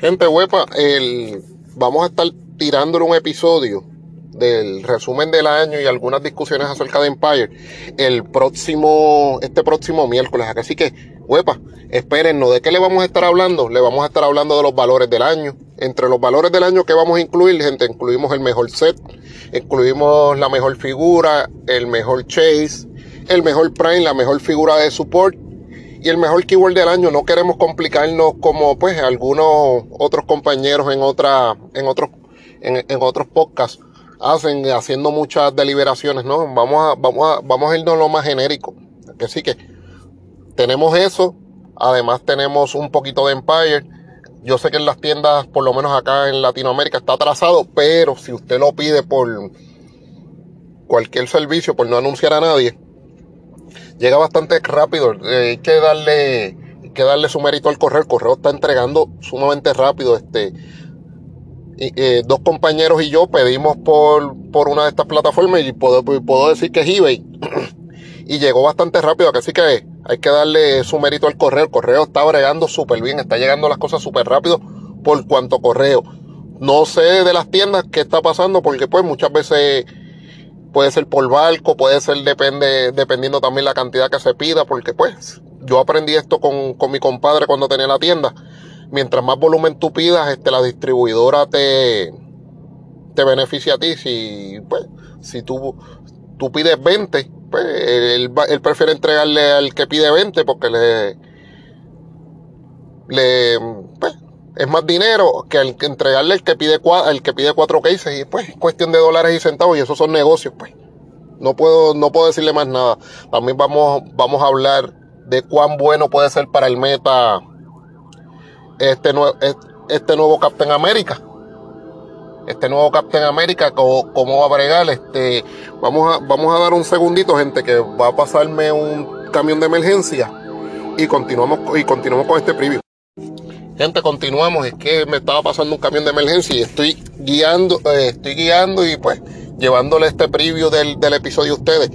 Gente, huepa, el, vamos a estar tirándole un episodio del resumen del año y algunas discusiones acerca de Empire el próximo, este próximo miércoles. Así que, huepa, espérennos. ¿De qué le vamos a estar hablando? Le vamos a estar hablando de los valores del año. Entre los valores del año que vamos a incluir, gente, incluimos el mejor set, incluimos la mejor figura, el mejor chase, el mejor prime, la mejor figura de support y el mejor keyword del año. No queremos complicarnos como pues algunos otros compañeros en otra, en otros, en, en otros podcasts hacen haciendo muchas deliberaciones, ¿no? Vamos a, vamos a, vamos a irnos lo más genérico. Que sí que tenemos eso. Además tenemos un poquito de Empire. Yo sé que en las tiendas, por lo menos acá en Latinoamérica, está atrasado, pero si usted lo pide por cualquier servicio, por no anunciar a nadie, llega bastante rápido. Eh, hay que darle, hay que darle su mérito al correo. El correo está entregando sumamente rápido. Este, eh, dos compañeros y yo pedimos por, por una de estas plataformas y puedo, puedo decir que es eBay. y llegó bastante rápido, así que hay que darle su mérito al correo. El correo está bregando súper bien, está llegando las cosas súper rápido por cuanto correo. No sé de las tiendas qué está pasando, porque pues muchas veces puede ser por barco, puede ser depende, dependiendo también la cantidad que se pida, porque pues yo aprendí esto con, con mi compadre cuando tenía la tienda mientras más volumen tú pidas, este, la distribuidora te, te beneficia a ti. Si, pues, si tú, tú pides 20, pues, él, él, prefiere entregarle al que pide 20 porque le, le, pues, es más dinero que el que entregarle al que pide el que pide cuatro cases y pues cuestión de dólares y centavos y esos son negocios pues no puedo no puedo decirle más nada también vamos vamos a hablar de cuán bueno puede ser para el meta este, nuevo, este nuevo Captain América. Este nuevo Captain América, ¿cómo, cómo va a bregar? Este, vamos, a, vamos a dar un segundito, gente, que va a pasarme un camión de emergencia y continuamos, y continuamos con este preview. Gente, continuamos. Es que me estaba pasando un camión de emergencia y estoy guiando, eh, estoy guiando y pues llevándole este preview del, del episodio a ustedes.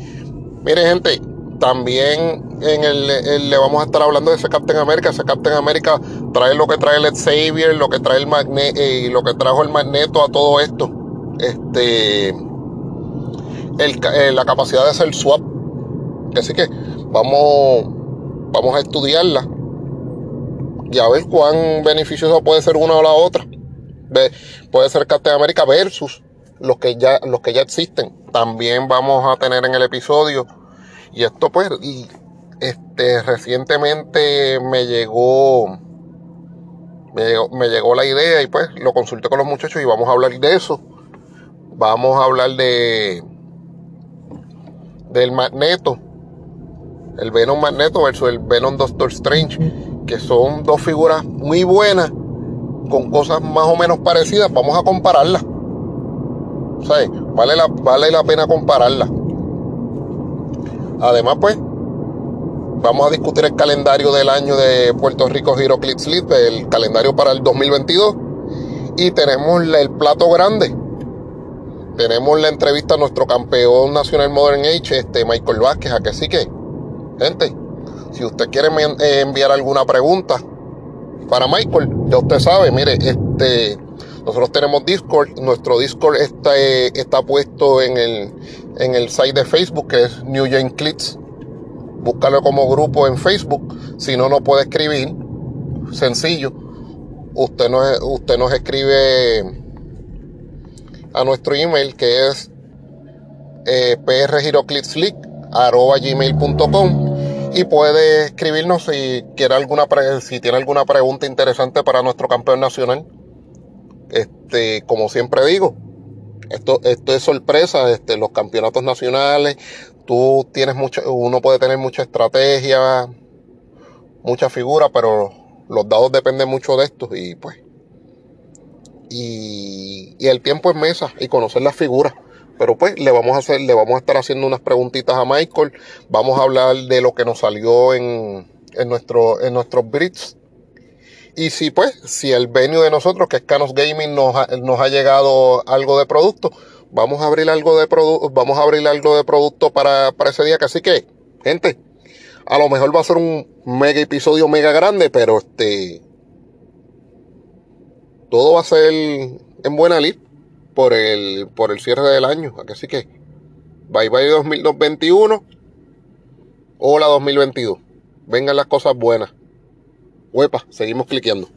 Miren, gente, también en el, le vamos a estar hablando de ese Captain America. Ese Captain America trae lo que trae el Xavier, lo que trae el Magnet eh, lo que trajo el Magneto a todo esto. Este, eh, la capacidad de hacer swap. Así que vamos, vamos a estudiarla y a ver cuán beneficioso puede ser una o la otra. puede ser Captain America versus los que ya, los que ya existen. También vamos a tener en el episodio y esto pues, y este, recientemente me llegó, me llegó, la idea y pues lo consulté con los muchachos y vamos a hablar de eso. Vamos a hablar de del Magneto, el Venom Magneto versus el Venom Doctor Strange, que son dos figuras muy buenas con cosas más o menos parecidas. Vamos a compararlas. Vale la, vale la pena compararlas. Además, pues, vamos a discutir el calendario del año de Puerto Rico HeroClix League, el calendario para el 2022. Y tenemos el plato grande. Tenemos la entrevista a nuestro campeón nacional Modern Age, este Michael Vázquez. A que sí que, gente, si usted quiere eh, enviar alguna pregunta para Michael, ya usted sabe, mire, este nosotros tenemos Discord, nuestro Discord está, eh, está puesto en el, en el site de Facebook que es New Gen Clips. Búscalo como grupo en Facebook. Si no, no puede escribir. Sencillo. Usted nos, usted nos escribe a nuestro email que es eh, y puede escribirnos si quiere alguna si tiene alguna pregunta interesante para nuestro campeón nacional este, como siempre digo, esto, esto es sorpresa, este, los campeonatos nacionales, tú tienes mucho, uno puede tener mucha estrategia, mucha figura, pero los dados dependen mucho de esto y pues, y, y el tiempo es mesa y conocer las figuras. Pero pues le vamos a hacer, le vamos a estar haciendo unas preguntitas a Michael. Vamos a hablar de lo que nos salió en, en nuestro, en nuestros Brits y si pues, si el venue de nosotros, que es Canos Gaming, nos ha, nos ha llegado algo de producto, vamos a abrir algo de producto, vamos a abrir algo de producto para, para ese día. Así que, gente, a lo mejor va a ser un mega episodio mega grande, pero este, todo va a ser en buena lid por el, por el cierre del año. Así que, bye bye 2021. Hola 2022. Vengan las cosas buenas. Huepa, seguimos cliqueando.